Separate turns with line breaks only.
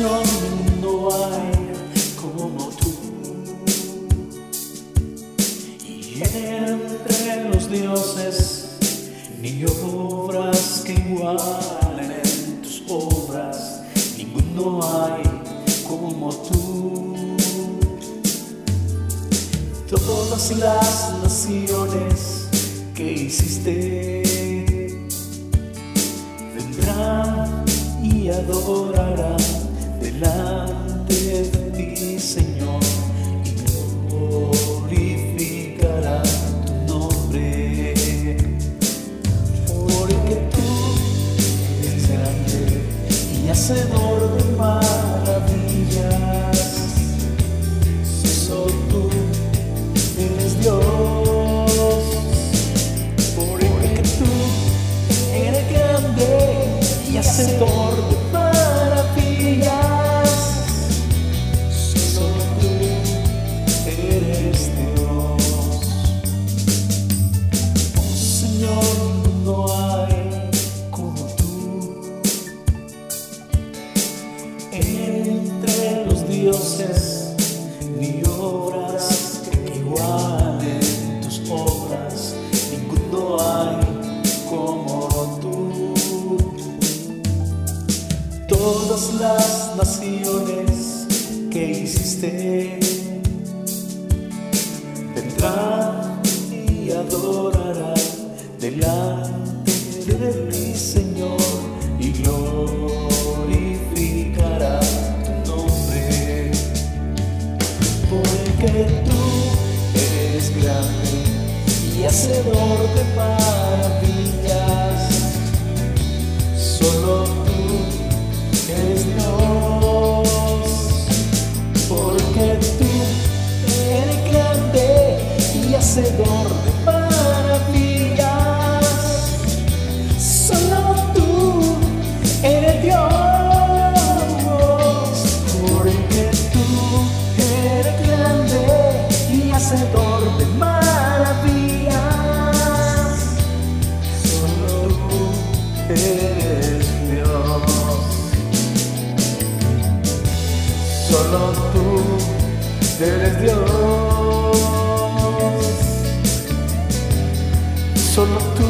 No hay como tú. Y entre los dioses, ni obras que igualen tus obras, ninguno hay como tú. Todas las naciones que hiciste vendrán y adorarán y hacedor de maravillas. Solo tú eres Dios. Porque tú eres grande y hacedor Entre los dioses, ni obras que igualen tus obras, ninguno hay como tú. Todas las naciones que hiciste vendrán y adorarán delante de ti, Señor, y glorificarán tu nombre. Porque tú eres grande y hacedor de maravillas. Solo tú eres Dios. Porque tú eres grande y hacedor de Solo tú eres Dios. Solo tú